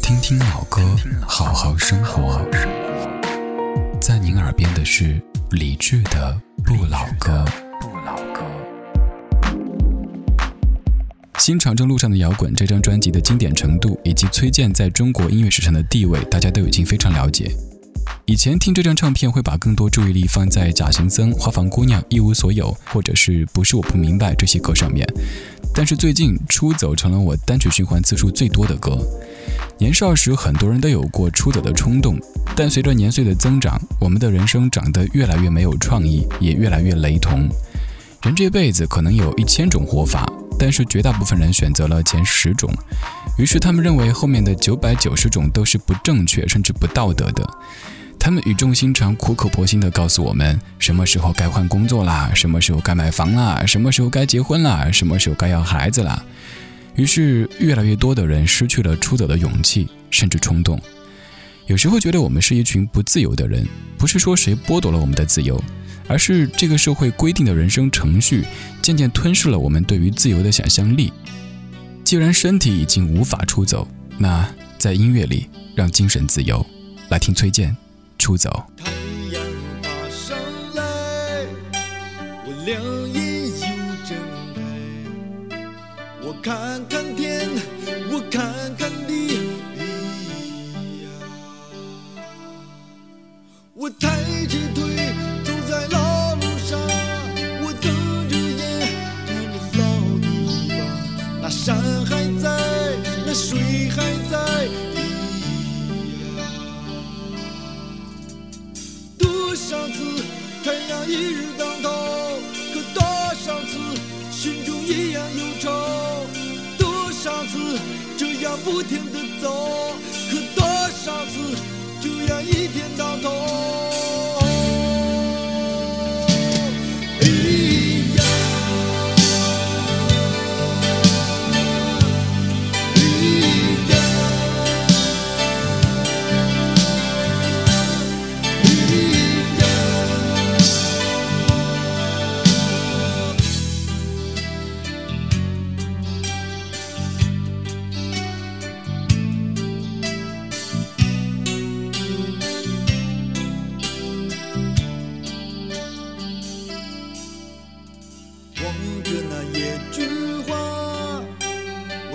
听听老歌，好好生活。在您耳边的是理智的《不老歌》。新长征路上的摇滚这张专辑的经典程度以及崔健在中国音乐史上的地位，大家都已经非常了解。以前听这张唱片会把更多注意力放在《假行僧》《花房姑娘》《一无所有》或者是不是我不明白这些歌上面，但是最近《出走》成了我单曲循环次数最多的歌。年少时很多人都有过出走的冲动，但随着年岁的增长，我们的人生长得越来越没有创意，也越来越雷同。人这辈子可能有一千种活法，但是绝大部分人选择了前十种，于是他们认为后面的九百九十种都是不正确甚至不道德的。他们语重心长、苦口婆心地告诉我们，什么时候该换工作啦，什么时候该买房啦，什么时候该结婚啦，什么时候该要孩子啦。于是，越来越多的人失去了出走的勇气，甚至冲动。有时候觉得我们是一群不自由的人，不是说谁剥夺了我们的自由，而是这个社会规定的人生程序渐渐吞噬了我们对于自由的想象力。既然身体已经无法出走，那在音乐里让精神自由。来听崔健。出走。太阳爬上来，我两眼又睁开，我看看天，我看看地，我抬起腿走在老路上，我瞪着眼看着老地方，那山还在，太阳一日当头，可多少次心中一样忧愁？多少次这样不停的走，可多少次这样一天到头？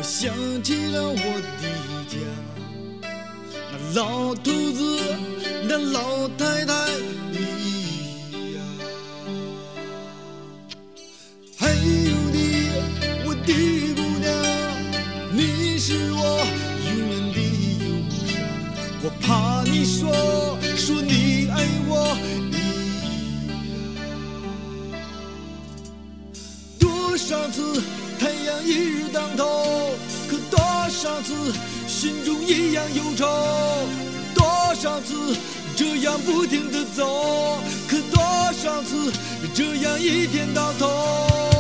想起了我的家，那老头子，那老太太，咿呀，还有你，我的姑娘，你是我永远的忧伤。我怕你说说你爱我，你呀，多少次样忧愁，多少次这样不停的走，可多少次这样一天到头。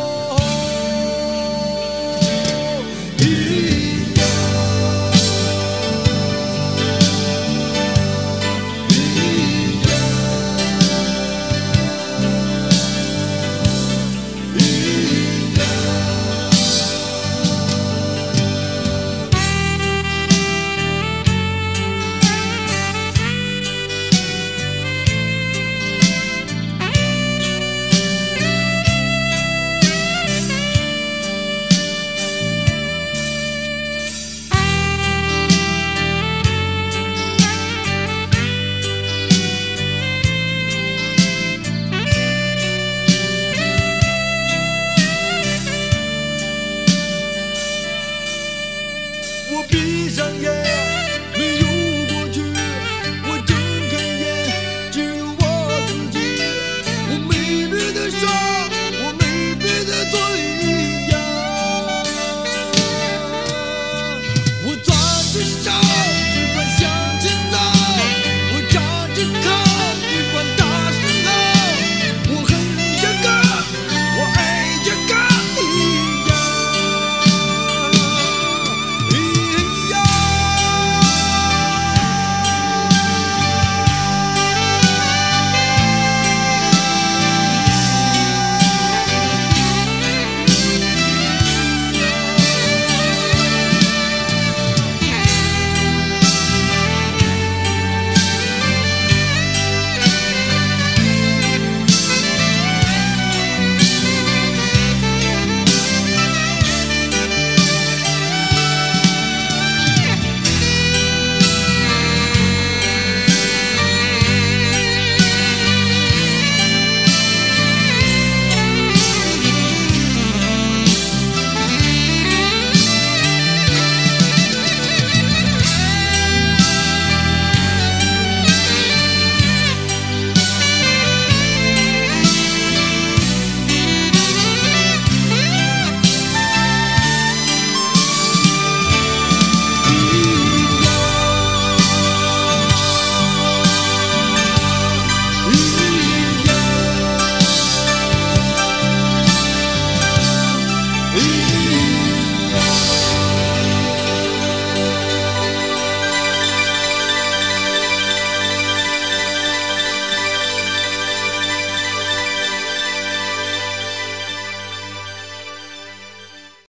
上。